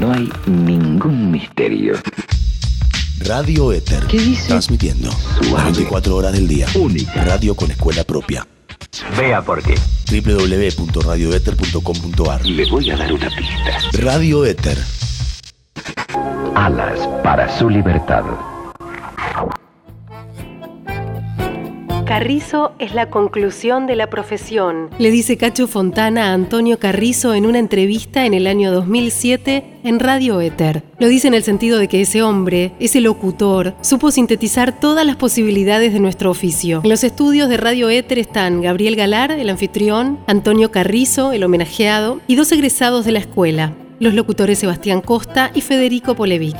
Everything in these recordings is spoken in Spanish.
No hay ningún misterio. Radio Éter. ¿Qué dice? Transmitiendo. Suave. 24 horas del día. Única. Radio con escuela propia. Vea por qué. www.radioéter.com.ar Le voy a dar una pista. Radio Éter. Alas para su libertad. Carrizo es la conclusión de la profesión, le dice Cacho Fontana a Antonio Carrizo en una entrevista en el año 2007 en Radio Éter. Lo dice en el sentido de que ese hombre, ese locutor, supo sintetizar todas las posibilidades de nuestro oficio. En los estudios de Radio Éter están Gabriel Galar, el anfitrión, Antonio Carrizo, el homenajeado, y dos egresados de la escuela, los locutores Sebastián Costa y Federico Polevic.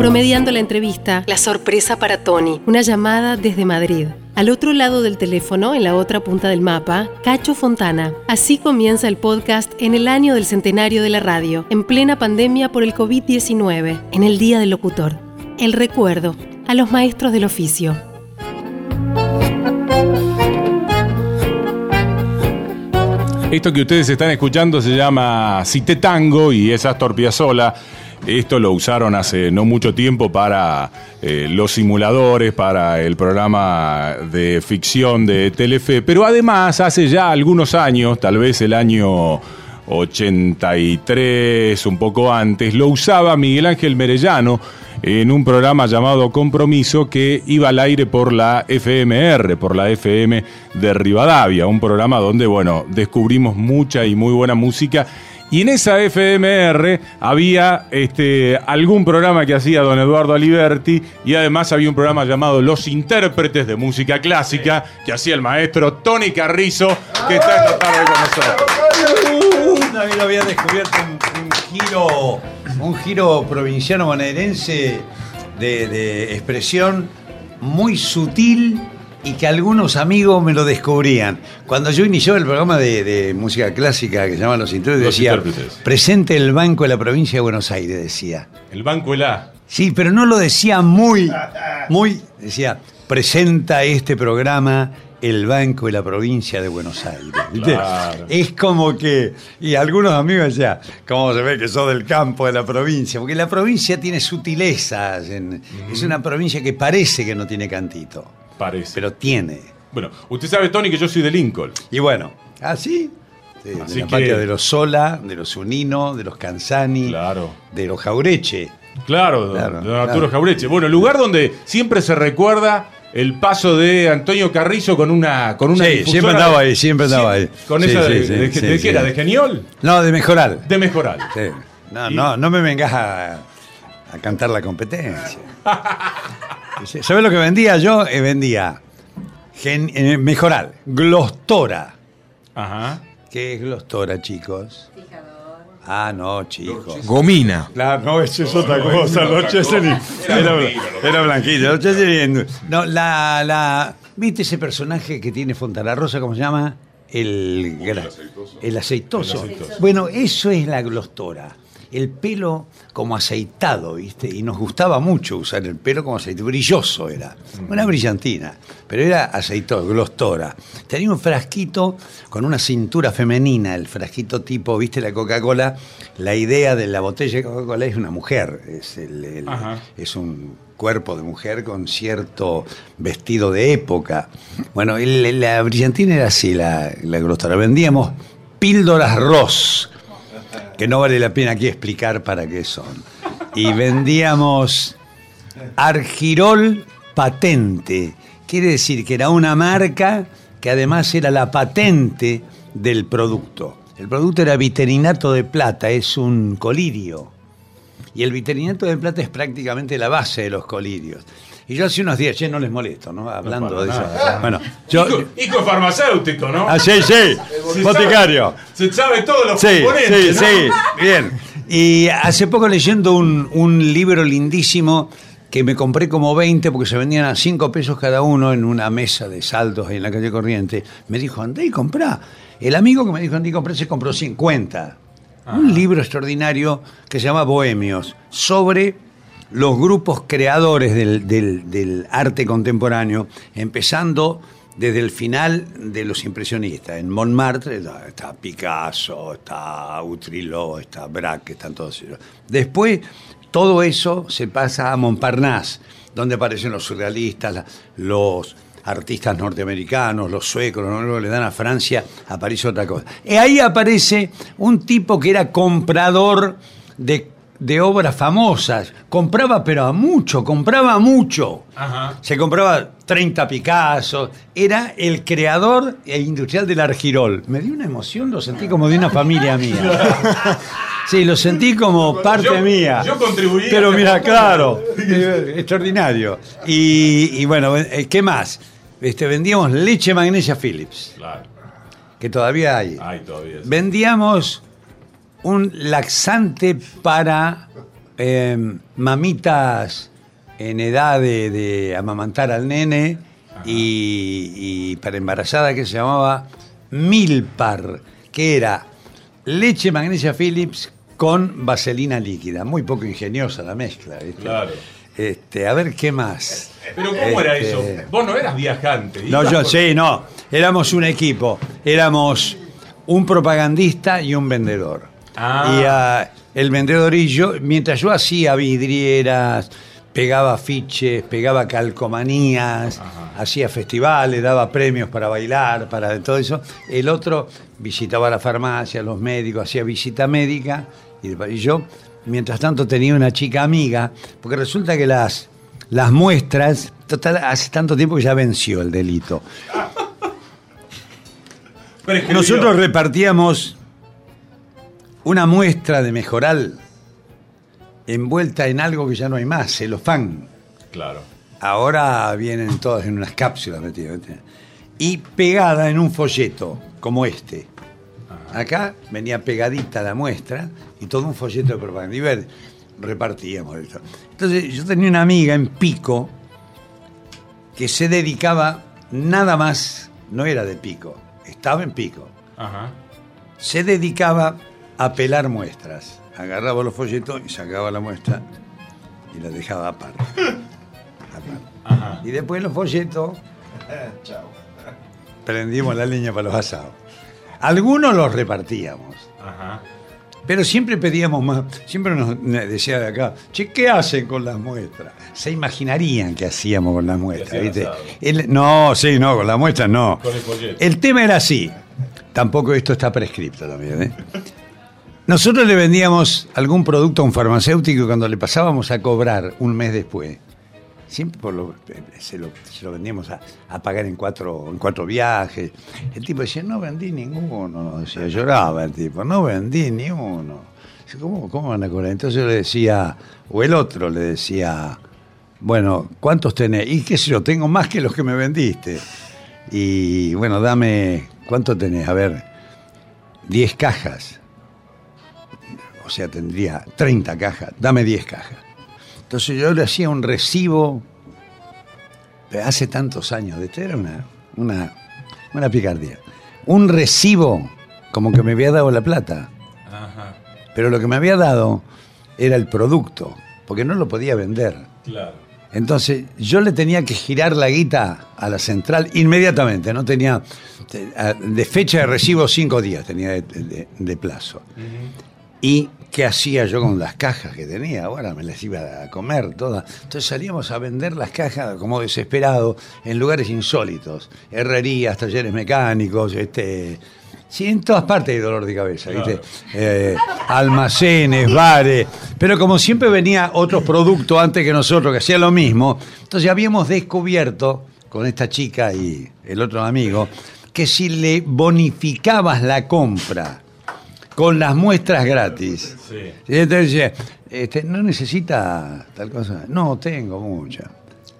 Promediando la entrevista, la sorpresa para Tony, una llamada desde Madrid. Al otro lado del teléfono, en la otra punta del mapa, Cacho Fontana. Así comienza el podcast en el año del centenario de la radio, en plena pandemia por el COVID-19, en el Día del Locutor. El recuerdo a los maestros del oficio. Esto que ustedes están escuchando se llama Cité Tango y es Astor Piazzolla. Esto lo usaron hace no mucho tiempo para eh, los simuladores, para el programa de ficción de Telefe, pero además hace ya algunos años, tal vez el año 83, un poco antes, lo usaba Miguel Ángel Merellano en un programa llamado Compromiso que iba al aire por la FMR, por la FM de Rivadavia, un programa donde, bueno, descubrimos mucha y muy buena música. Y en esa FMR había este, algún programa que hacía don Eduardo Aliberti y además había un programa llamado Los Intérpretes de Música Clásica que hacía el maestro Tony Carrizo, que está esta tarde con nosotros. Vez lo había descubierto un giro, un giro provinciano bonaerense de, de expresión muy sutil y que algunos amigos me lo descubrían. Cuando yo inicié el programa de, de música clásica que se llama Los Intérpretes, Los decía, Intérpretes. presente el Banco de la Provincia de Buenos Aires, decía. El Banco El A. Sí, pero no lo decía muy, muy, decía, presenta este programa el Banco de la Provincia de Buenos Aires. Claro. Es como que, y algunos amigos decían, ¿cómo se ve que sos del campo de la provincia? Porque la provincia tiene sutilezas, en- es una provincia que parece que no tiene cantito, Parece. pero tiene. Bueno, usted sabe, Tony, que yo soy de Lincoln. Y bueno, así, de, de Así la que- patria de los Sola, de los Unino, de los Canzani, Claro. de los Jaureche. Claro, Claro, don Arturo claro. Jaureche. Bueno, lugar donde siempre se recuerda el paso de Antonio Carrizo con una con una Sí, siempre andaba ahí, siempre andaba ahí. Con Sí, esa sí, de, sí, de- sí, de sí. qué era? ¿De Geniol? No, de mejorar. De Mejoral. Sí. No, Y- no, no me vengas a, a cantar la competencia. ¿Sabes lo que vendía yo? Eh, vendía gen- eh, mejoral, glostora. Ajá. ¿Qué es glostora, chicos? Ah, no, chicos. Gomina. Claro, no, eso es otra cosa. Los Chesney. Era, era blanquito. Los Chesney- No, la, la. ¿Viste ese personaje que tiene Fontana Rosa? ¿Cómo se llama? El, gra- el aceitoso. Bueno, eso es la glostora. El pelo como aceitado, ¿viste? Y nos gustaba mucho usar el pelo como aceite. Brilloso era. Una brillantina. Pero era aceitoso, glostora. Tenía un frasquito con una cintura femenina. El frasquito tipo, ¿viste? La Coca-Cola. La idea de la botella de Coca-Cola es una mujer. Es, el- el- Ajá. es un cuerpo de mujer con cierto vestido de época. Bueno, el- la brillantina era así, la, la glostora. Vendíamos píldoras Ross, que no vale la pena aquí explicar para qué son. Y vendíamos Argirol Patente. Quiere decir que era una marca que además era la patente del producto. El producto era Viterinato de Plata, es un colirio. Y el Viterinato de Plata es prácticamente la base de los colirios. Y yo hace unos días, che, no les molesto, ¿no? Hablando de eso. Bueno, yo. Farmacéutico, ¿no? Ah, sí, sí, Se boticario. sabe- Se sabe todos los Sí, componentes, sí, ¿no? sí, bien. Y hace poco leyendo un, un libro lindísimo que me compré como 20 porque se vendían a 5 pesos cada uno en una mesa de saldos ahí en la calle Corriente, me dijo, andá y comprá. El amigo que me dijo, andá y comprá, se compró 50. Un libro extraordinario que se llama Bohemios, sobre los grupos creadores del, arte contemporáneo, empezando desde el final de los impresionistas. En Montmartre está, Picasso, está Utrillo, está Braque, están todos ellos. Después, todo eso se pasa a Montparnasse, donde aparecen los surrealistas, los artistas norteamericanos, los suecos, los noruegos, le dan a Francia, aparece otra cosa. Y ahí aparece un tipo que era comprador de, de obras famosas. Compraba, pero a mucho, compraba mucho. Ajá. Se compraba 30 Picasso. Era el creador e industrial del Argirol. Me dio una emoción, lo sentí como de una familia mía. Sí, lo sentí como parte Yo- mía. yo contribuí Pero mira, claro, extraordinario. Y, y bueno, eh, ¿qué más? Este, vendíamos leche magnesia Philips, Claro. que todavía hay. Ay, todavía. Vendíamos un laxante para eh, mamitas en edad de, de amamantar al nene y, y para embarazada que se llamaba Milpar, que era leche magnesia Philips con vaselina líquida. Muy poco ingeniosa la mezcla. ¿viste? Claro. Este, a ver qué más. Pero ¿cómo era Este, eso? Vos no eras viajante. no, yo por- sí, no. Éramos un equipo. Éramos un propagandista y un vendedor. Ah. Y ah, el vendedor y yo, mientras yo hacía vidrieras, pegaba afiches, pegaba calcomanías, hacía festivales, daba premios para bailar, para todo eso, el otro visitaba la farmacia, los médicos, hacía visita médica y, yo, mientras tanto, tenía una chica amiga, porque resulta que las, las muestras, total, hace tanto tiempo que ya venció el delito. Nosotros repartíamos una muestra de mejoral envuelta en algo que ya no hay más, celofán. Claro. Ahora vienen todas en unas cápsulas metidas. Y pegada en un folleto, como este. Acá venía pegadita la muestra y todo un folleto de propaganda. Y ver, repartíamos esto. Entonces yo tenía una amiga en Pico que se dedicaba nada más, no era de Pico, estaba en Pico Ajá. se dedicaba a pelar muestras. Agarraba los folletos y sacaba la muestra y la dejaba aparte. Aparte. Y después los folletos, prendimos la leña para los asados. Algunos los repartíamos, Ajá. pero siempre pedíamos más. Siempre nos decía de acá, che, ¿qué hacen con las muestras? Se imaginarían qué hacíamos con las muestras, ¿viste? El- no, sí, no, con las muestras no. Con el. El tema era así. Tampoco esto está prescripto también, ¿eh? Nosotros le vendíamos algún producto a un farmacéutico y cuando le pasábamos a cobrar un mes después, siempre por lo- se, lo, vendíamos a, pagar en cuatro, en cuatro viajes. El tipo decía, no vendí ninguno. Decía, lloraba el tipo, no vendí ni uno. ¿Cómo, ¿Cómo van a cobrar? Entonces yo le decía, o el otro le decía, bueno, ¿cuántos tenés? Y qué sé yo, tengo más que los que me vendiste. Y bueno, dame, ¿cuánto tenés? A ver, 10 cajas. O sea, tendría 30 cajas. Dame 10 cajas. Entonces yo le hacía un recibo, hace tantos años, de esto era una, una, una picardía. Un recibo como que me había dado la plata. Ajá. Pero lo que me había dado era el producto, porque no lo podía vender. Claro. Entonces yo le tenía que girar la guita a la central inmediatamente, no tenía de fecha de recibo cinco días tenía de, de- de plazo. ¿Y qué hacía yo con las cajas que tenía? Ahora me las iba a comer todas. Entonces salíamos a vender las cajas como desesperados en lugares insólitos, herrerías, talleres mecánicos, este Sí, en todas partes hay dolor de cabeza, ¿viste? Eh, almacenes, bares. Pero como siempre venía otros productos antes que nosotros que hacían lo mismo, entonces habíamos descubierto con esta chica y el otro amigo que si le bonificabas la compra con las muestras gratis, Sí. y entonces decía, este, no necesita tal cosa. No, tengo mucha.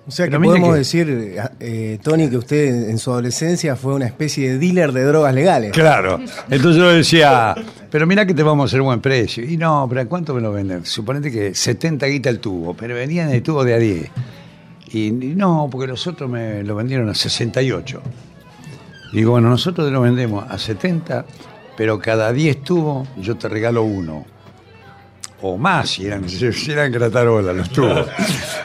O sea que Pero podemos que- decir, eh, Tony, que usted en su adolescencia fue una especie de dealer de drogas legales. Claro. Entonces yo decía, pero mira que te vamos a hacer buen precio. Y no, pero ¿a cuánto me lo venden? Suponete que 70 guita el tubo, pero venían el tubo de a 10. Y, y no, porque los otros me lo vendieron a 68. Digo, bueno, nosotros te lo vendemos a 70, pero cada 10 tubos yo te regalo uno. O más, si eran, si eran gratarola los tubos.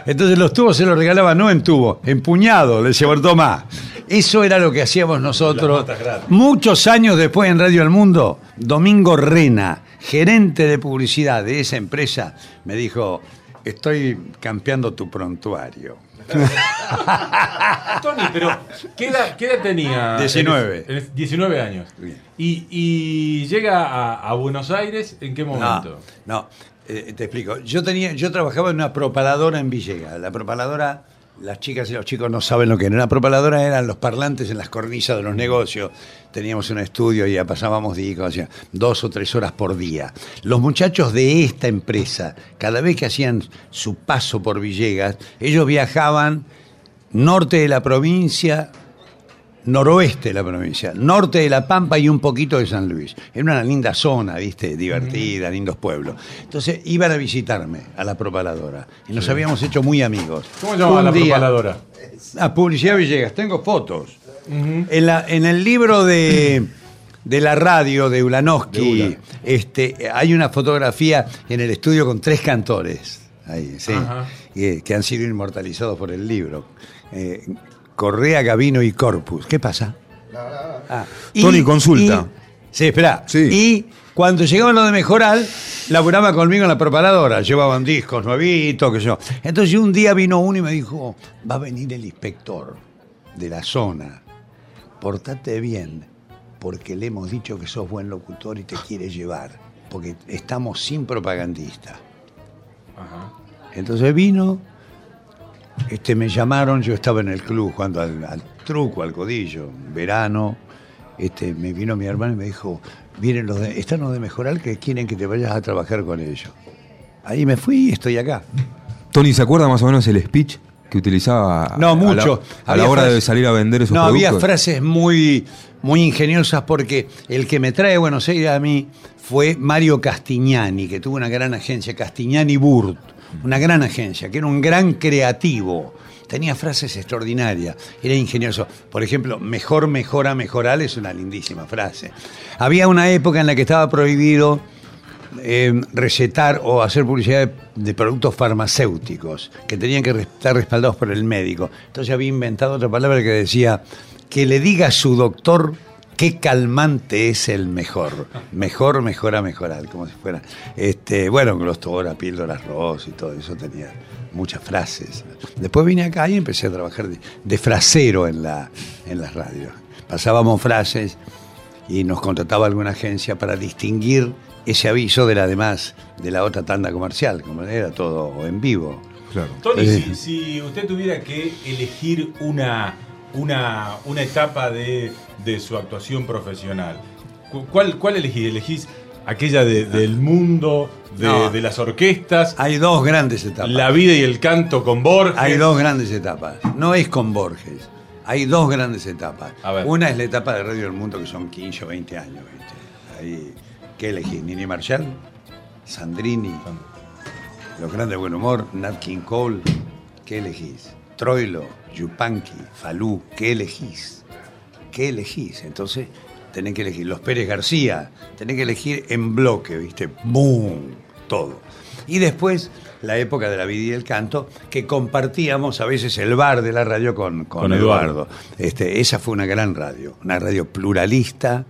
Entonces los tubos se los regalaba no en tubo, en puñado, le decía, "Bueno, tomá. Eso era lo que hacíamos nosotros. Muchos años después en Radio El Mundo, Domingo Rena, gerente de publicidad de esa empresa, me dijo, estoy campeando tu prontuario. Tony, pero ¿qué edad, qué edad tenía? 19. En el- en 19 años. Bien. Y, y llega a, a Buenos Aires, ¿en qué momento? No, no, eh, te explico. Yo tenía, yo trabajaba en una propaladora en Villegas. La propaladora, las chicas y los chicos no saben lo que era. Una propaladora eran los parlantes en las cornisas de los negocios. Teníamos un estudio y ya pasábamos discos, hacía dos o tres horas por día. Los muchachos de esta empresa, cada vez que hacían su paso por Villegas, ellos viajaban norte de la provincia, noroeste de la provincia, norte de La Pampa y un poquito de San Luis. Era una linda zona, ¿viste? Divertida, lindos pueblos. Entonces iban a visitarme a la propaladora y nos habíamos hecho muy amigos. ¿Cómo se llama Un la día- propaladora? A Publicidad Villegas, tengo fotos. en, la- en el libro de, de la radio de De Ulanowski, Ulan. este, hay una fotografía en el estudio con tres cantores. Ahí, sí, Ajá. que, que han sido inmortalizados por el libro. Eh, Correa, Gavino y Corpus. ¿Qué pasa? Ah, Tony, consulta. y- sí, espera. Sí. Y cuando llegaban los de Mejoral, laburaba conmigo en la preparadora. Llevaban discos nuevitos, que yo. Entonces un día vino uno y me dijo, va a venir el inspector de la zona. Portate bien, porque le hemos dicho que sos buen locutor y te quiere llevar. Porque estamos sin propagandista. Ajá. Entonces vino, este, me llamaron, yo estaba en el club jugando al, al truco, al codillo, verano. Este, me vino mi hermano y me dijo, vienen los de, están los de Mejoral que quieren que te vayas a trabajar con ellos. Ahí me fui y estoy acá. Tony, ¿se acuerda más o menos el speech que utilizaba No, a- mucho. A la, a la Había hora de salir a vender esos No, productos? había frases muy, muy ingeniosas porque el que me trae a Buenos Aires a mí fue Mario Castignani, que tuvo una gran agencia, Castignani Burt, una gran agencia, que era un gran creativo. Tenía frases extraordinarias, era ingenioso. Por ejemplo, mejor, mejora, mejoral es una lindísima frase. Había una época en la que estaba prohibido eh, recetar o hacer publicidad de, de productos farmacéuticos que tenían que estar respaldados por el médico. Entonces había inventado otra palabra que decía que le diga a su doctor qué calmante es el mejor. Mejor, mejora, mejorar, como si fuera. Este, bueno, glostora, píldoras ros y todo eso tenía muchas frases. Después vine acá y empecé a trabajar de, de frasero en, la, en las radios. Pasábamos frases y nos contrataba alguna agencia para distinguir ese aviso de la demás, de la otra tanda comercial, como era todo en vivo. Claro. Tony, Eh. si, si usted tuviera que elegir una, una, una etapa de, de su actuación profesional, cu- ¿cuál, cuál elegís? ¿Elegís aquella de- del mundo, de, No. de las orquestas, Hay dos grandes etapas. la vida y el canto con Borges? Hay dos grandes etapas. No es con Borges. Hay dos grandes etapas. Una es la etapa de Radio del Mundo, que son 15 o 20 años. ¿viste? Ahí, ¿Qué elegís? Nini Marshall, Sandrini, Los Grandes de Buen Humor, Nat King Cole. ¿Qué elegís? Troilo, Yupanqui, Falú. ¿Qué elegís? ¿Qué elegís? Entonces, tenés que elegir. Los Pérez García, tenés que elegir en bloque, ¿viste? ¡Boom! Todo. Y después, la época de la vida y el canto, que compartíamos a veces el bar de la radio con, con Con Eduardo. Eduardo. Este, esa fue una gran radio, una radio pluralista,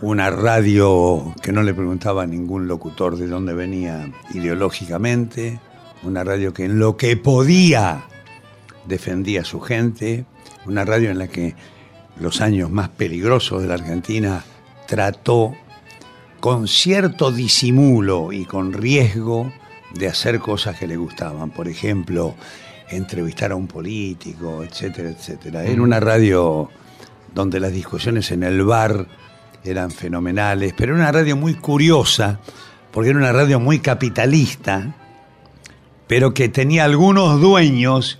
una radio que no le preguntaba a ningún locutor de dónde venía ideológicamente, una radio que en lo que podía defendía a su gente, una radio en la que los años más peligrosos de la Argentina trató con cierto disimulo y con riesgo de hacer cosas que le gustaban. Por ejemplo, entrevistar a un político, etcétera, etcétera. Era una radio donde las discusiones en el bar eran fenomenales, pero era una radio muy curiosa, porque era una radio muy capitalista, pero que tenía algunos dueños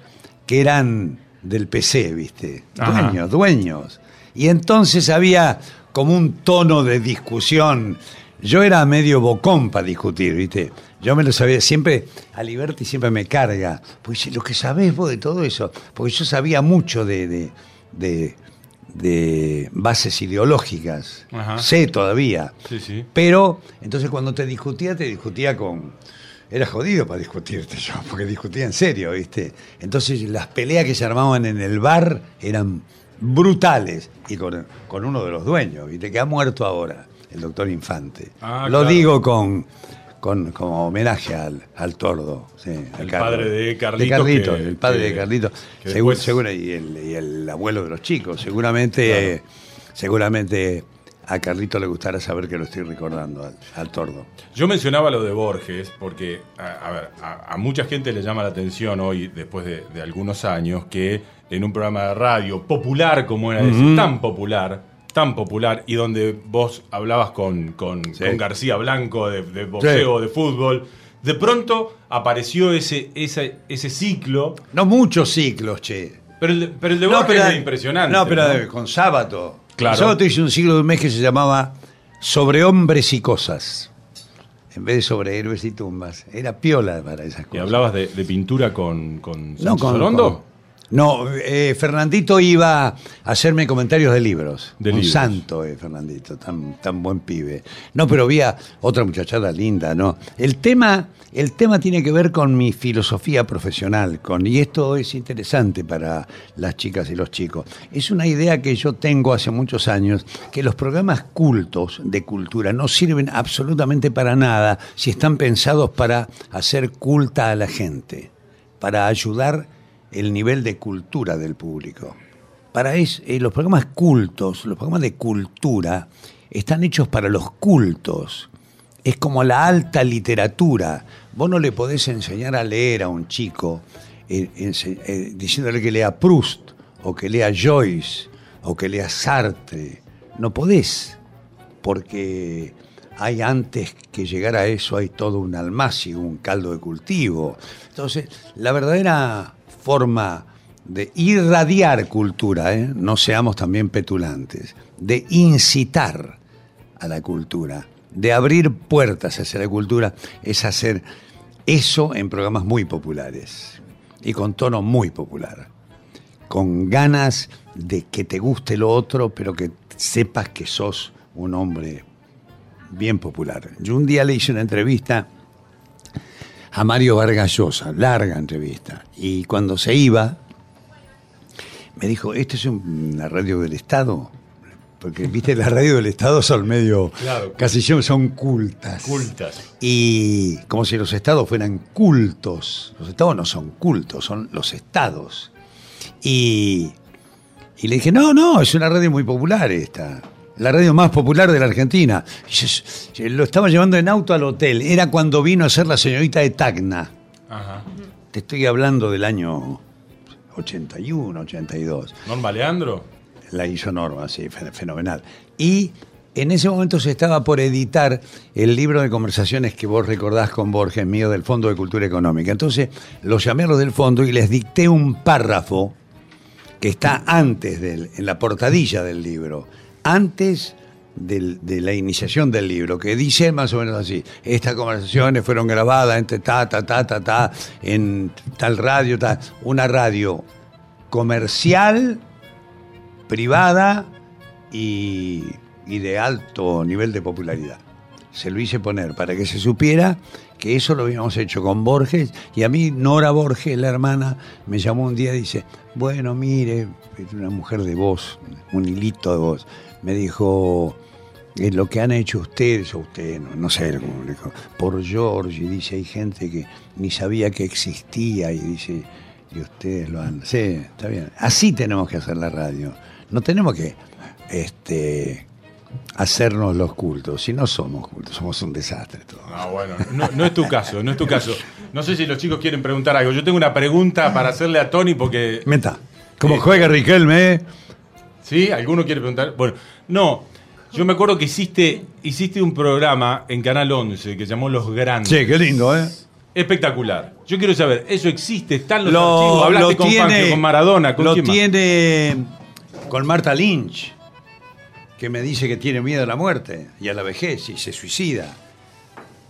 que eran del PC, ¿viste? Ajá. Dueños, dueños. Y entonces había como un tono de discusión. Yo era medio bocón para discutir, ¿viste? Yo me lo sabía, siempre, a Liberty siempre me carga. Pues lo que sabés vos de todo eso, porque yo sabía mucho de, de, de- de bases ideológicas. Ajá. Sé todavía. Sí, sí. Pero, entonces cuando te discutía, te discutía con. Era jodido para discutirte yo, porque discutía en serio, ¿viste? Entonces las peleas que se armaban en el bar eran brutales. Y con, con uno de los dueños, ¿viste? Que ha muerto ahora, el doctor Infante. Ah, Lo claro. digo con, con, como homenaje al, al tordo. sí, al El padre de Carlitos, De Carlitos, que- el padre que- de después- seguro, y, el, y el abuelo de los chicos. Seguramente, seguramente a Carlitos le gustará saber que lo estoy recordando al, al tordo. Yo mencionaba lo de Borges porque, a, a ver, a, a mucha gente le llama la atención hoy, después de, de algunos años, que en un programa de radio popular como era ese, tan popular, tan popular, y donde vos hablabas con, con, Sí. con García Blanco de, de boxeo, de fútbol, de pronto apareció ese, ese, ese ciclo, No muchos ciclos, che. pero el, de- pero el de Borges es impresionante. No, pero ¿no? con sábado. Claro. Con sábado hice un ciclo de un mes que se llamaba Sobre hombres y cosas. En vez de sobre héroes y tumbas. Era piola para esas Y cosas. hablabas de, de pintura con, con No, Sánchez con. No, eh, Fernandito iba a hacerme comentarios de libros. De un libros. santo, eh, Fernandito, tan, tan buen pibe. No, pero había otra muchachada linda, ¿no? El tema, el tema tiene que ver con mi filosofía profesional, con, y esto es interesante para las chicas y los chicos. Es una idea que yo tengo hace muchos años, que los programas cultos de cultura no sirven absolutamente para nada si están pensados para hacer culta a la gente para ayudar el nivel de cultura del público. Para es, eh, los programas cultos, los programas de cultura, están hechos para los cultos. Es como la alta literatura. Vos no le podés enseñar a leer a un chico eh, eh, diciéndole que lea Proust, o que lea Joyce, o que lea Sartre. No podés porque hay antes que llegar a eso, hay todo un almacio, un caldo de cultivo. Entonces, la verdadera forma de irradiar cultura, ¿eh? no seamos también petulantes, de incitar a la cultura, de abrir puertas hacia la cultura, es hacer eso en programas muy populares y con tono muy popular con ganas de que te guste lo otro, pero que sepas que sos un hombre bien popular. Yo un día le hice una entrevista a Mario Vargas Llosa, larga entrevista, y cuando se iba, me dijo, ¿esto es un- una radio del Estado? Porque, viste, las radios del Estado son medio, Claro. casi son cultas. Cultas. Y como si los estados fueran cultos. Los estados no son cultos, son los estados. Y, y le dije, no, no, es una radio muy popular esta. La radio más popular de la Argentina. Lo estaba llevando en auto al hotel. Era cuando vino a ser la señorita de Tacna. Ajá. Te estoy hablando del año 81, 82 Norma Leandro. la hizo Norma, sí, fe- fenomenal. Y en ese momento se estaba por editar el libro de conversaciones que vos recordás con Borges, mío, del Fondo de Cultura Económica. Entonces los llamé a los del fondo y les dicté un párrafo que está antes del, en la portadilla del libro, antes de la iniciación del libro, que dice más o menos así, estas conversaciones fueron grabadas entre ta, ta, ta, ta, ta, en tal radio, tal, una radio comercial, privada y, y de alto nivel de popularidad. Se lo hice poner para que se supiera que eso lo habíamos hecho con Borges y a mí Nora Borges, la hermana, me llamó un día y dice, bueno, mire, es una mujer de voz, un hilito de voz, me dijo, "Eh, lo que han hecho ustedes, o usted, no, no sé cómo le dijo, por George, y dice, hay gente que ni sabía que existía, y dice, y ustedes lo han... Sí, está bien. Así tenemos que hacer la radio. No tenemos que este, hacernos los cultos. Si no somos cultos, somos un desastre todos. Ah, bueno, no, no es tu caso, no es tu caso. No sé si los chicos quieren preguntar algo. Yo tengo una pregunta para hacerle a Tony porque... Meta. Como Eh, juega Riquelme, ¿eh? ¿Sí? ¿Alguno quiere preguntar? Bueno, no. Yo me acuerdo que hiciste, hiciste un programa en Canal 11 que llamó Los Grandes. Sí, qué lindo, ¿eh? Espectacular. Yo quiero saber, ¿eso existe? ¿Están los Lo, archivos? ¿Hablaste lo con tiene, Fangio, con Maradona? ¿Con lo tiene con Marta Lynch, que me dice que tiene miedo a la muerte y a la vejez y se suicida.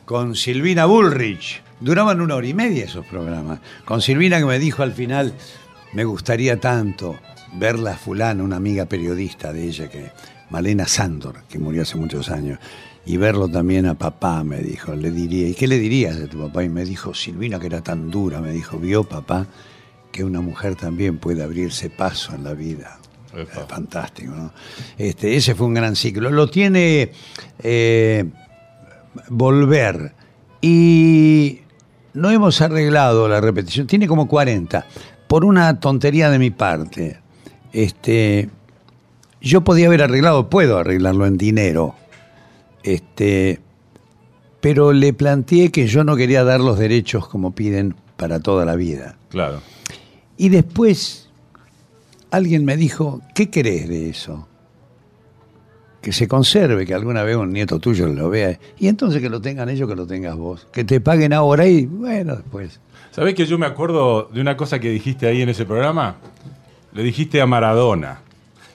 Con Silvina Bullrich. Duraban una hora y media esos programas. Con Silvina que me dijo al final, me gustaría tanto verla a fulana, una amiga periodista de ella, que Malena Sándor, que murió hace muchos años, y verlo también a papá, me dijo, le diría, ¿y qué le dirías a tu papá? Y me dijo, Silvina, que era tan dura, me dijo, vio papá que una mujer también puede abrirse paso en la vida. Epa. Eh, Fantástico, ¿no? Este, ese fue un gran ciclo. Lo tiene eh, Volver. Y no hemos arreglado la repetición. Tiene como 40. Por una tontería de mi parte. Este, yo podía haber arreglado, puedo arreglarlo en dinero. Este, pero le planteé que yo no quería dar los derechos como piden para toda la vida. Claro. Y después alguien me dijo, ¿qué querés de eso? Que se conserve, que alguna vez un nieto tuyo lo vea. Y entonces que lo tengan ellos, que lo tengas vos. Que te paguen ahora y bueno, después. ¿Sabés que yo me acuerdo de una cosa que dijiste ahí en ese programa? Le dijiste a Maradona,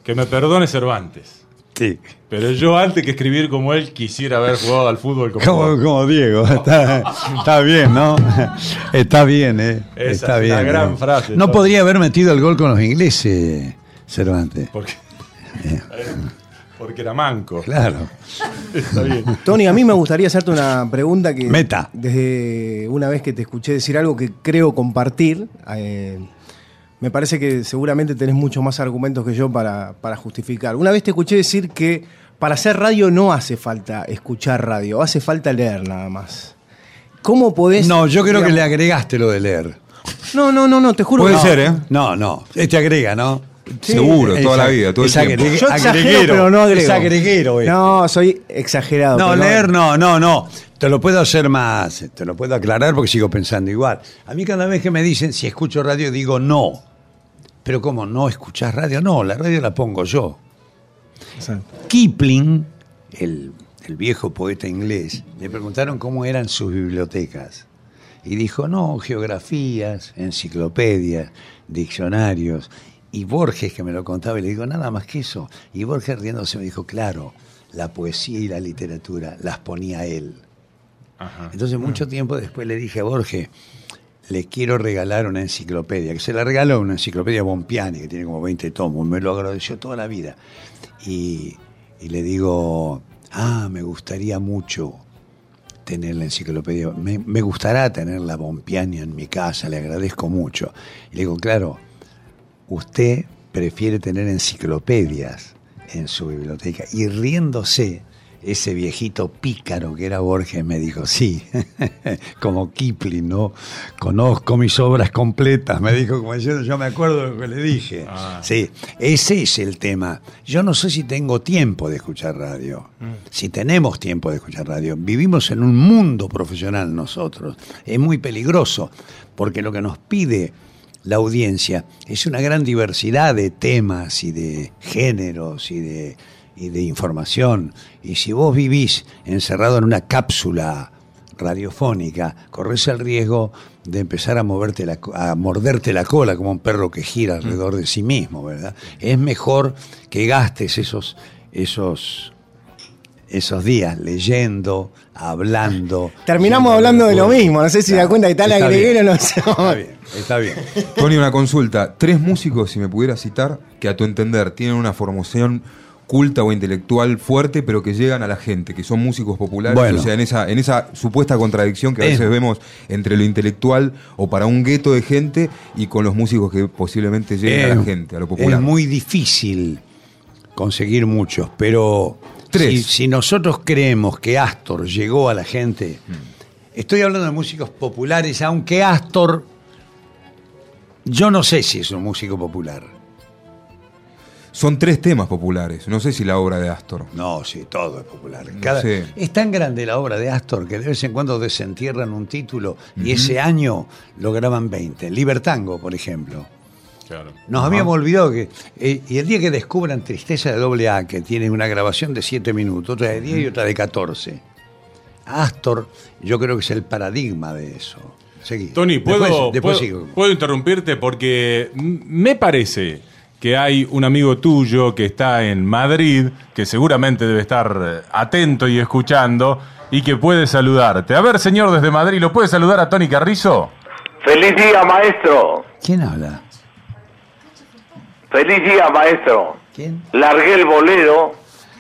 que me perdone Cervantes. Sí. Pero yo antes que escribir como él quisiera haber jugado al fútbol como, Como, Diego, está, está bien, ¿no? Está bien, ¿eh? Esa está es bien. una gran ¿eh? frase, No podría haber metido el gol con los ingleses, Cervantes. Porque, porque era manco. Claro. Está bien. Tony, a mí me gustaría hacerte una pregunta que. Meta. Desde una vez que te escuché decir algo que creo compartir, eh, me parece que seguramente tenés muchos más argumentos que yo para, para justificar. Una vez te escuché decir que para hacer radio no hace falta escuchar radio, hace falta leer nada más. ¿Cómo podés.? No, yo creo que le agregaste lo de leer. No, no, no, no, te juro Puede que. ser, ¿eh? No, no. Este agrega, ¿no? Seguro, toda la vida, todo el es tiempo. Yo exagero, agreguero, pero no agrego. Es agreguero, este. No, soy exagerado. No, pero leer no, no, no. Te lo puedo hacer más, te lo puedo aclarar porque sigo pensando igual. A mí cada vez que me dicen si escucho radio digo no. Pero ¿cómo no escuchás radio? No, la radio la pongo yo. Exacto. Kipling, el, el viejo poeta inglés, le preguntaron cómo eran sus bibliotecas. Y dijo, no, geografías, enciclopedias, diccionarios. Y Borges, que me lo contaba, y le digo, nada más que eso. Y Borges riéndose me dijo, claro, la poesía y la literatura las ponía él. Ajá. Entonces mucho tiempo después le dije a Borges, le quiero regalar una enciclopedia, que se la regaló una enciclopedia Bompiani, que tiene como 20 tomos, me lo agradeció toda la vida. Y, le digo, ah, me gustaría mucho tener la enciclopedia, me, me gustará tener la Bompiani en mi casa, le agradezco mucho. Y le digo, claro, usted prefiere tener enciclopedias en su biblioteca. Y riéndose, ese viejito pícaro que era Borges me dijo, sí, como Kipling, ¿no? Conozco mis obras completas, me dijo como diciendo, yo me acuerdo de lo que le dije. Ah. Sí, ese es el tema. Yo no sé si tengo tiempo de escuchar radio, si tenemos tiempo de escuchar radio. Vivimos en un mundo profesional nosotros, es muy peligroso, porque lo que nos pide la audiencia es una gran diversidad de temas y de géneros y de, y de información. Y si vos vivís encerrado en una cápsula radiofónica, corres el riesgo de empezar a, moverte la, co- a morderte la cola como un perro que gira alrededor de sí mismo, ¿verdad? Es mejor que gastes esos, esos, esos días leyendo, hablando. Terminamos hablando de lo mismo. No sé si da cuenta que tal Está agreguero no sé. Está bien, está bien. Tony, una consulta. Tres músicos, si me pudiera citar, que a tu entender tienen una formación culta o intelectual fuerte, pero que llegan a la gente, que son músicos populares, Bueno. o sea, en esa, en esa supuesta contradicción que a Eh. veces vemos entre lo intelectual o para un gueto de gente y con los músicos que posiblemente lleguen a la gente, a lo popular. Es muy difícil conseguir muchos, pero Tres. Si, si nosotros creemos que Astor llegó a la gente, estoy hablando de músicos populares, aunque Astor, yo no sé si es un músico popular. Son tres temas populares, no sé si la obra de Astor. No, sí, todo es popular. Cada-. Es tan grande la obra de Astor que de vez en cuando desentierran un título y ese año lo graban 20. Libertango, por ejemplo. Claro. Nos habíamos olvidado que. eh, y el día que descubran Tristeza de doble A, que tiene una grabación de 7 minutos, otra de 10 y otra de 14. Astor, yo creo que es el paradigma de eso. Seguí. Tony, ¿puedo, Después- después puedo- sigo. puedo interrumpirte? Porque me parece que hay un amigo tuyo que está en Madrid, que seguramente debe estar eh, atento y escuchando, y que puede saludarte. A ver, señor, desde Madrid, ¿lo puede saludar a Tony Carrizo? Feliz día, maestro. ¿Quién habla? Feliz día, maestro. ¿Quién? Largué el bolero.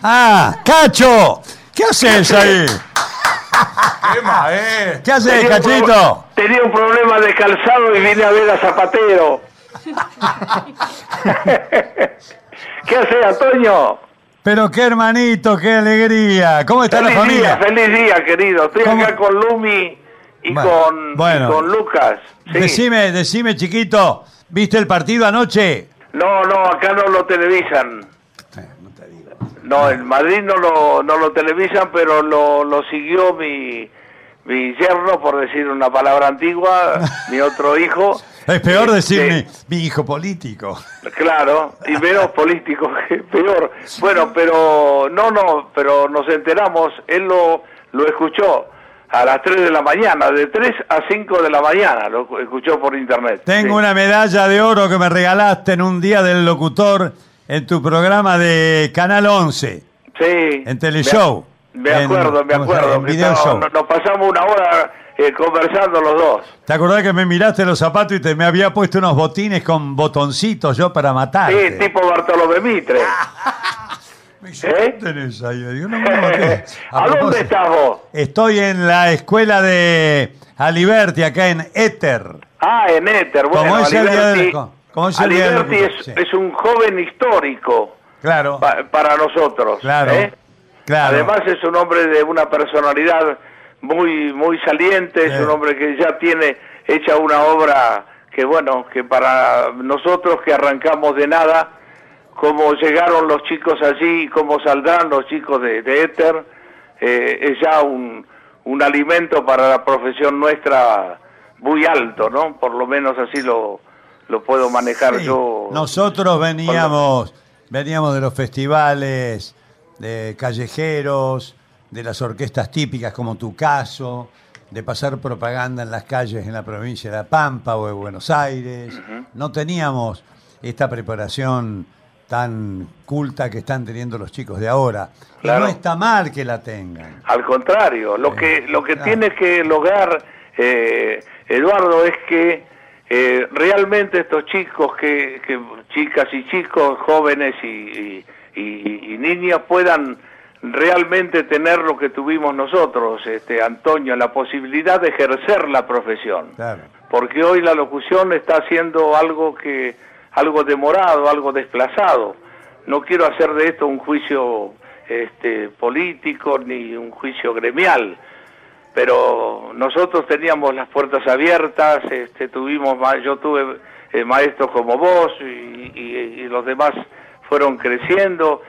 ¡Ah! ¡Cacho! ¿Qué haces ahí? ¡Qué maestro! ¿Qué haces, Tenía un Cachito? pro- Tenía un problema de calzado y vine a ver a Zapatero. ¿Qué hace, Antonio? Pero qué hermanito, qué alegría. ¿Cómo está la feliz familia? día, feliz día, querido. Estoy ¿Cómo? acá con Lumi y, Bueno, con, y bueno. con Lucas. Sí. Decime, decime, chiquito, ¿viste el partido anoche? No, no, acá no lo televisan. No, en Madrid no lo, no lo televisan, pero lo, lo siguió mi, mi yerno, por decir una palabra antigua, mi otro hijo. Es peor Este, decirme mi hijo político. Claro, y menos político, peor. Bueno, pero no, no, pero nos enteramos, él lo, lo escuchó a las 3 de la mañana, de 3 a 5 de la mañana, lo escuchó por internet. Tengo Sí. una medalla de oro que me regalaste en un día del locutor en tu programa de Canal 11, Sí. en Teleshow. Me acuerdo, me acuerdo. En estábamos- Show. nos pasamos una hora eh, conversando los dos. ¿Te acordás que me miraste los zapatos y te me había puesto unos botines con botoncitos yo para matarte? Sí, tipo Bartolomé Mitre. Me ¿Eh? ¿A dónde estás vos? Estoy en la escuela de Aliberti, acá en Éter. Ah, en Éter. Bueno, ¿Cómo es Aliberti, co- cómo es Aliberti es, Sí. es un joven histórico Claro, pa- para nosotros. claro, ¿eh? claro. Además es un hombre de una personalidad muy muy saliente, es un hombre que ya tiene hecha una obra que bueno, que para nosotros que arrancamos de nada, cómo llegaron los chicos allí y cómo saldrán los chicos de, de Éter, eh, es ya un, un alimento para la profesión nuestra muy alto, ¿no? Por lo menos así lo, lo puedo manejar Sí, yo. Nosotros veníamos, veníamos de los festivales de callejeros, de las orquestas típicas como tu caso, de pasar propaganda en las calles en la provincia de La Pampa o de Buenos Aires. No teníamos esta preparación tan culta que están teniendo los chicos de ahora. Y Claro. no está mal que la tengan. Al contrario, lo que lo que claro. tiene que lograr eh, Eduardo es que eh, realmente estos chicos que, que chicas y chicos jóvenes y, y- y- y niñas puedan realmente tener lo que tuvimos nosotros, este Antonio, la posibilidad de ejercer la profesión Claro. porque hoy la locución está haciendo algo que algo demorado, algo desplazado. No quiero hacer de esto un juicio este, político ni un juicio gremial, pero nosotros teníamos las puertas abiertas, este, tuvimos, yo tuve eh, maestros como vos y, y- y los demás fueron creciendo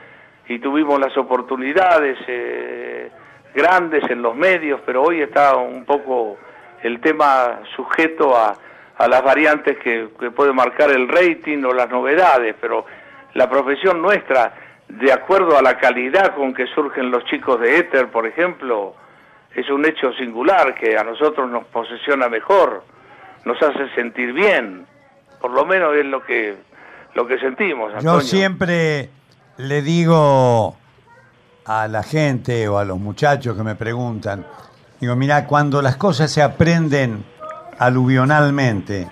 y tuvimos las oportunidades eh, grandes en los medios, pero hoy está un poco el tema sujeto a, a las variantes que, que puede marcar el rating o las novedades, pero la profesión nuestra, de acuerdo a la calidad con que surgen los chicos de Éter, por ejemplo, es un hecho singular que a nosotros nos posesiona mejor, nos hace sentir bien, por lo menos es lo que lo que sentimos. Yo Antonio. siempre le digo a la gente o a los muchachos que me preguntan, digo, mira, cuando las cosas se aprenden aluvionalmente,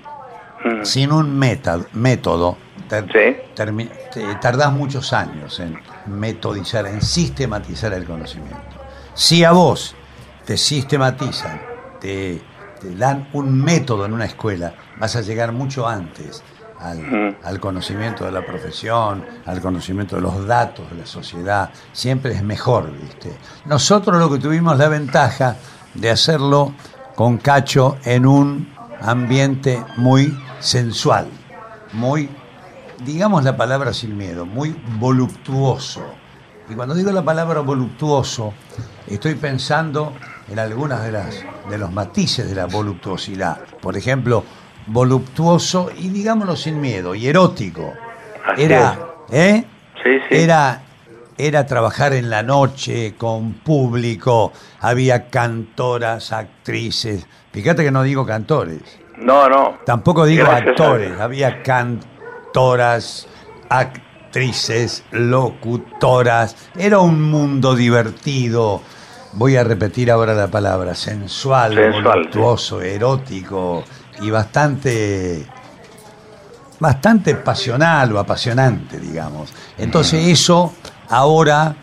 Mm. sin un método, método ter- Sí. termi- te- tardás muchos años en metodizar, en sistematizar el conocimiento. Si a vos te sistematizan, te, te dan un método en una escuela, vas a llegar mucho antes al, al conocimiento de la profesión, al conocimiento de los datos de la sociedad. Siempre es mejor, ¿viste? Nosotros lo que tuvimos la ventaja de hacerlo con Cacho en un ambiente muy sensual, muy, digamos la palabra sin miedo, muy voluptuoso. Y cuando digo la palabra voluptuoso, estoy pensando en algunas de las de los matices de la voluptuosidad. Por ejemplo, voluptuoso y digámoslo sin miedo, y erótico. Así Era, ¿eh? Sí, sí. Era era trabajar en la noche con público, había cantoras, actrices. Fíjate que no digo cantores. No, no. Tampoco digo Gracias actores, había cantoras, actrices, locutoras. Era un mundo divertido. Voy a repetir ahora la palabra, sensual, Sensual, voluptuoso, erótico y bastante bastante pasional o apasionante, digamos. Entonces eso ahora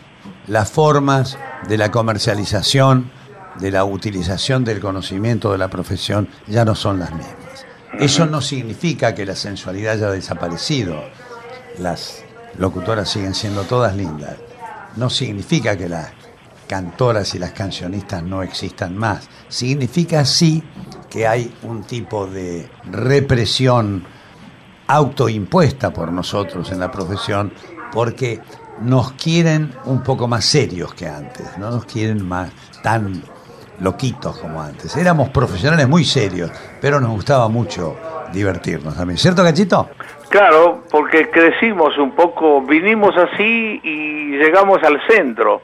las formas de la comercialización, de la utilización del conocimiento de la profesión ya no son las mismas. Eso no significa que la sensualidad haya desaparecido. Las, locutoras siguen siendo todas lindas. No significa que las cantoras y las cancionistas no existan más. Significa sí que hay un tipo de represión autoimpuesta por nosotros en la profesión porque nos quieren un poco más serios que antes, no nos quieren más tan loquitos como antes. Éramos profesionales muy serios, pero nos gustaba mucho divertirnos también. ¿Cierto, Cachito? Claro, porque crecimos un poco, vinimos así y llegamos al centro.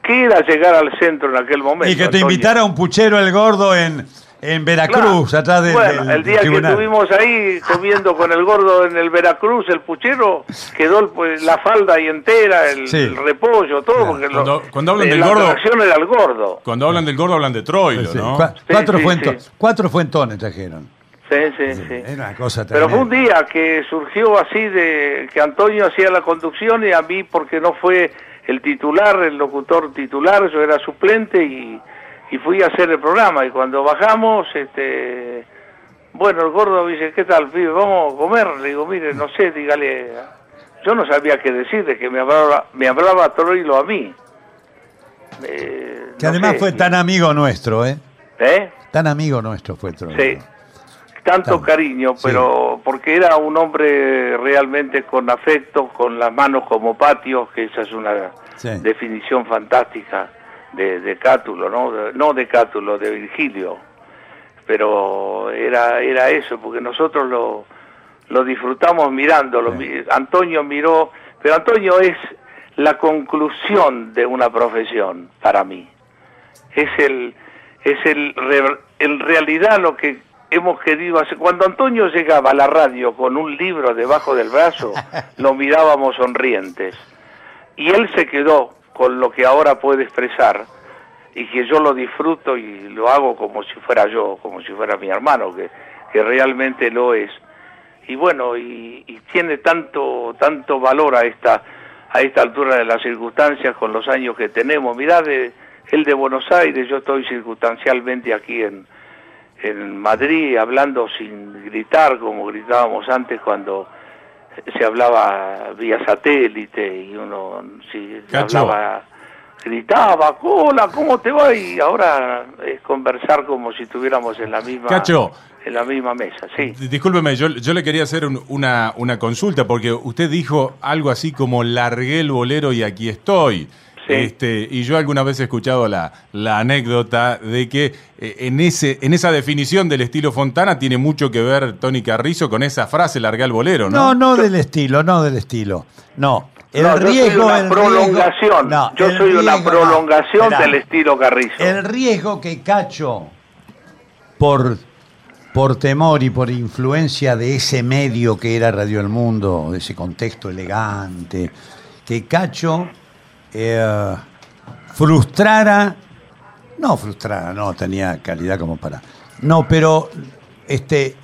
¿Qué era llegar al centro en aquel momento? Y que te Antonio? invitara un puchero el gordo en, en Veracruz, Claro. atrás del, Bueno, el día que estuvimos ahí comiendo con el gordo en el Veracruz, el puchero, quedó el, pues, la falda ahí entera, el, Sí. el repollo, todo, porque lo- Cuando- cuando hablan eh, del la gordo- era el gordo. Cuando hablan del gordo hablan de Troilo, Sí, ¿no? Sí, cuatro, sí, fuento- sí. cuatro fuentones trajeron. Sí, sí, sí. Era una cosa Pero fue un día que surgió así de que Antonio hacía la conducción y a mí porque no fue el titular, el locutor titular, yo era suplente y, y fui a hacer el programa y cuando bajamos, este, bueno, el gordo me dice, ¿qué tal, pibe? Vamos a comer. Le digo, mire, no sé, dígale, yo no sabía qué decir, de que me hablaba, me hablaba Troilo a mí. Eh, Que no además sé, fue tan amigo nuestro, ¿eh? ¿Eh? Tan amigo nuestro fue Troilo. Sí, tanto cariño, pero porque era un hombre realmente con afecto, con las manos como patios, que esa es una Sí. definición fantástica de, de Cátulo, ¿no? De- no de Cátulo, de Virgilio, pero era, era eso, porque nosotros lo, lo disfrutamos mirándolo. Mi- Antonio miró, pero Antonio es la conclusión de una profesión para mí. Es el es el en realidad lo que hemos querido hacer. Cuando Antonio llegaba a la radio con un libro debajo del brazo lo mirábamos sonrientes. Y él se quedó con lo que ahora puede expresar y que yo lo disfruto y lo hago como si fuera yo como si fuera mi hermano que, que realmente lo es. Y bueno y, tiene tanto tanto valor a esta a esta altura de las circunstancias con los años que tenemos. Mirá de él de Buenos Aires yo estoy circunstancialmente aquí en en Madrid hablando sin gritar como gritábamos antes cuando se hablaba vía satélite y uno si Cacho. hablaba gritaba cola cómo te va y ahora es conversar como si estuviéramos en la misma Cacho. en la misma mesa sí Discúlpeme, yo, yo le quería hacer un- una, una consulta porque usted dijo algo así como largué el bolero y aquí estoy. Sí. Este, y yo alguna vez he escuchado la, la anécdota de que eh, en, ese, en esa definición del estilo Fontana tiene mucho que ver Tony Carrizo con esa frase largué el bolero, ¿no? No, no del estilo, no del estilo. No. El No, yo soy riesgo, una riesgo- prolongación no, yo soy una riesgo- prolongación Esperá. del estilo Carrizo El riesgo que Cacho, por, por temor y por influencia de ese medio que era Radio El Mundo, de ese contexto elegante, que Cacho eh, frustrara, no frustrara, no tenía calidad como para, no, pero este,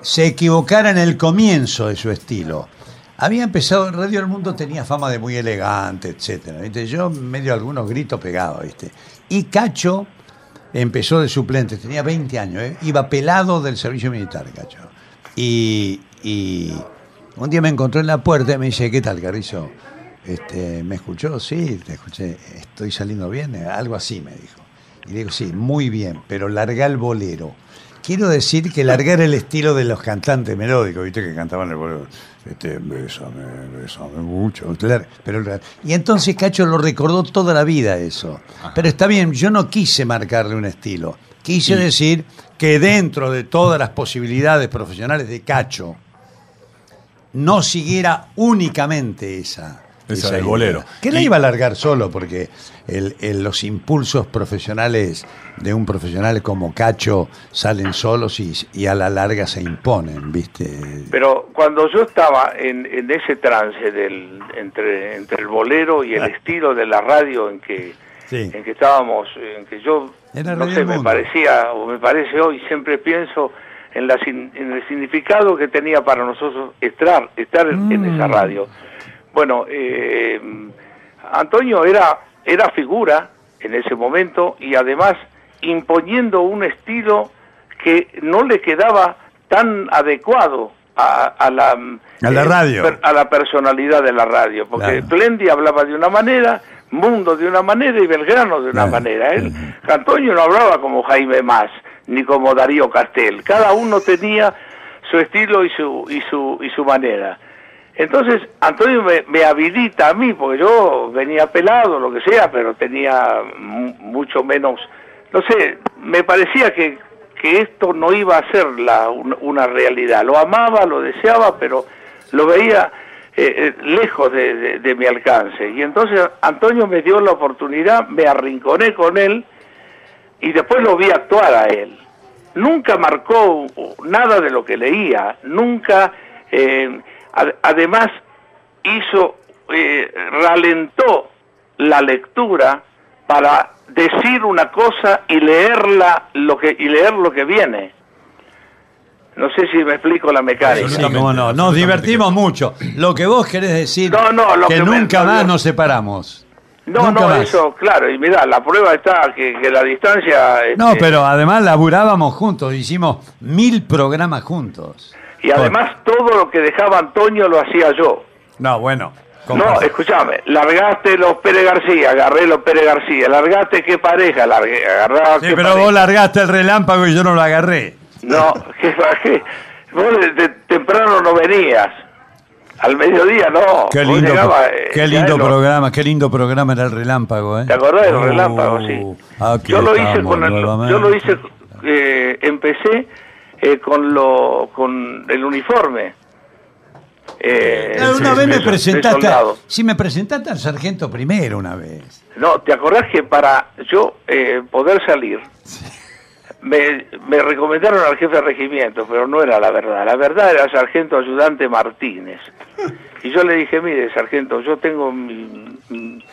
se equivocara en el comienzo de su estilo. Había empezado en Radio El Mundo, tenía fama de muy elegante, etcétera. ¿viste? Yo medio algunos gritos pegaba, ¿viste? Y Cacho empezó de suplente, tenía 20 años, ¿eh? iba pelado del servicio militar, Cacho. Y, y un día me encontró en la puerta y me dice, ¿qué tal, Carrizo? Este, ¿Me escuchó? Sí, te escuché. ¿Estoy saliendo bien? Algo así me dijo. Y le digo, sí, muy bien, pero larga el bolero. Quiero decir que largar el estilo de los cantantes melódicos, viste que cantaban el bolero. Este, bésame, bésame mucho. claro, Pero, y entonces Cacho lo recordó toda la vida eso. Pero está bien, yo no quise marcarle un estilo. Quise decir que dentro de todas las posibilidades profesionales de Cacho, no siguiera únicamente esa. Esa del bolero. Que la iba a alargar solo porque el- el- los impulsos profesionales de un profesional como Cacho salen solos y, y a la larga se imponen, ¿viste? Pero cuando yo estaba en, en ese trance del, entre, entre el bolero y el estilo de la radio en que, Ah. Sí. en que estábamos, en que yo, Era no sé, me parecía, o me parece hoy, siempre pienso en, la, en el significado que tenía para nosotros estar, estar en Mm. esa radio. Bueno, eh, Antonio era, era figura en ese momento y además imponiendo un estilo que no le quedaba tan adecuado a, a la A la radio. per- a la personalidad de la radio, porque Claro. Plendi hablaba de una manera, Mundo de una manera y Belgrano de una Claro. manera. Él, Antonio no hablaba como Jaime Más, ni como Darío Castel. Cada uno tenía su estilo y su, y su, y su manera. Entonces, Antonio me, me habilita a mí, porque yo venía pelado, lo que sea, pero tenía mu- mucho menos, no sé, me parecía que, que esto no iba a ser la, un- una realidad. Lo amaba, lo deseaba, pero lo veía eh, eh, lejos de, de- de mi alcance. Y entonces Antonio me dio la oportunidad, me arrinconé con él y después lo vi actuar a él. Nunca marcó nada de lo que leía, nunca, eh, ad- además hizo, eh, ralentó la lectura para decir una cosa y leerla lo que y leer lo que viene. No sé si me explico la mecánica. Sí, cómo no. Nos divertimos mucho. Lo que vos querés decir No, no, lo que, nunca más no. nos separamos. No, Nunca no, más. eso, claro, y mira, la prueba está que, que la distancia... No, este, pero además laburábamos juntos, hicimos mil programas juntos. Y además todo lo que dejaba Antonio lo hacía yo. No, bueno. No, escúchame, largaste los Pérez García, agarré los Pérez García, largaste qué pareja, largué, agarraba Sí, pero pareja. vos largaste el relámpago y yo no lo agarré. No, que, que- vos de, de temprano no venías. Al mediodía no. Qué lindo, llegabas, eh, qué lindo lo- programa, qué lindo programa era el relámpago, ¿eh? ¿Te acordás del Oh, relámpago? Sí. Yo lo hice estamos con yo lo hice, eh, empecé eh, con lo, con el uniforme. Eh, Ah, una vez me presentaste, sí me presentaste al sargento primero una vez. No, ¿te acordás que para yo eh, poder salir, me, me recomendaron al jefe de regimiento, pero no era la verdad. La verdad era el sargento ayudante Martínez. Y yo le dije, mire, sargento, yo tengo mi, mi,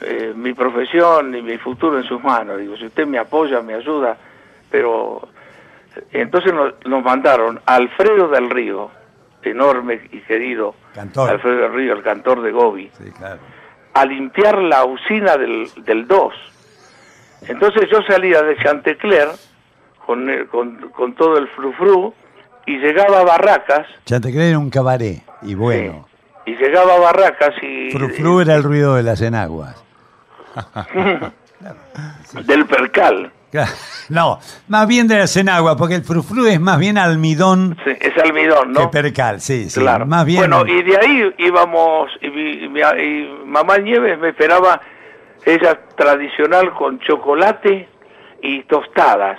eh, mi profesión y mi futuro en sus manos. Digo, si usted me apoya, me ayuda, pero... Entonces nos, nos mandaron a Alfredo del Río, enorme y querido, Cantor. Alfredo del Río, el cantor de Gobi, Sí, claro. a limpiar la usina del, del 2. Entonces yo salía de Chantecler con, el- con, con todo el frufru y llegaba a Barracas, creí en un cabaret, y bueno. y llegaba a Barracas y Frufru era el ruido de las enaguas. del percal. No, más bien de las enaguas, porque el frufru es más bien almidón Sí, es almidón, ¿no? que percal, sí, sí. Claro. Más bien. Bueno, y de ahí íbamos, y, y y mamá Nieves me esperaba ella tradicional con chocolate y tostadas.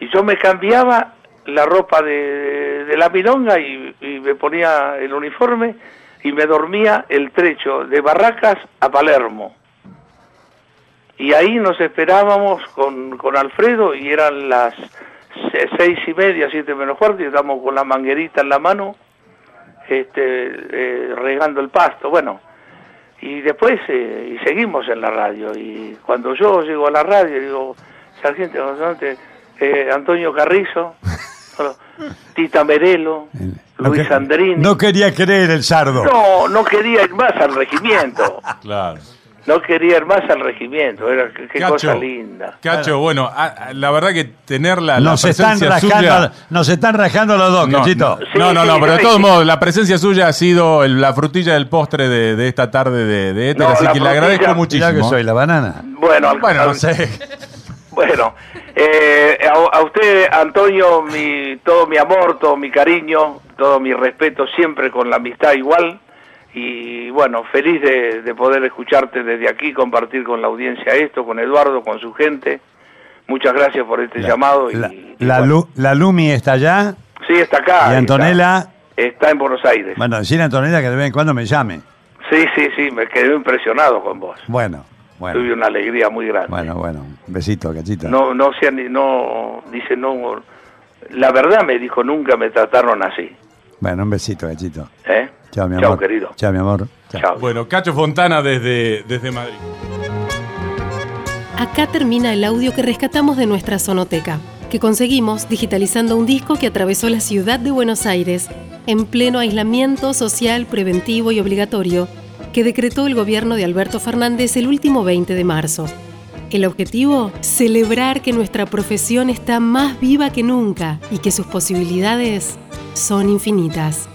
Y yo me cambiaba la ropa de, de la milonga y, y me ponía el uniforme y me dormía el trecho de Barracas a Palermo. Y ahí nos esperábamos con, con Alfredo y eran las se- seis y media, siete menos cuarto y estábamos con la manguerita en la mano este, eh, regando el pasto. Bueno, y después eh, y seguimos en la radio. Y cuando yo llego a la radio, digo, sargento, eh, Antonio Carrizo, Tita Merelo, No Luis que- Andrini. No quería creer el sardo. No, no quería ir más al regimiento. Claro. No quería ir más al regimiento. Era qué, Cacho, cosa linda. Cacho, bueno, a- a- la verdad que tener la, la Nos están, rajando, suya... nos están rajando los dos, No, Cachito. no, Sí, no, no, sí, no, pero de todos sí. modos, la presencia suya ha sido el- la frutilla del postre de, de esta tarde de, de Éter, No, así la que le frutilla- agradezco Mirá muchísimo. que soy la banana. Bueno, al- Bueno, no al- sé. Bueno, eh, a, a usted, Antonio, mi, todo mi amor, todo mi cariño, todo mi respeto, siempre con la amistad igual. Y bueno, feliz de, de poder escucharte desde aquí, compartir con la audiencia esto, con Eduardo, con su gente. Muchas gracias por este llamado. Y, La, y la, bueno. Lu- la Lumi está allá. Sí, está acá. y Antonella. Está, está en Buenos Aires. Bueno, decirle a Antonella que de vez en cuando me llame. Sí, sí, sí, me quedé impresionado con vos. Bueno, Tuve bueno. una alegría muy grande. Bueno, bueno. Un besito, Cachito. No, no sea ni, no, dice no, la verdad me dijo, nunca me trataron así. Bueno, un besito, Cachito. ¿eh? Chao, mi Chao, amor. querido. Chao, mi amor. Chao. Chao. Bueno, Cacho Fontana desde, desde Madrid. Acá termina el audio que rescatamos de nuestra sonoteca, que conseguimos digitalizando un disco que atravesó la ciudad de Buenos Aires en pleno aislamiento social preventivo y obligatorio que decretó el gobierno de Alberto Fernández el último 20 de marzo. El objetivo, celebrar que nuestra profesión está más viva que nunca y que sus posibilidades son infinitas.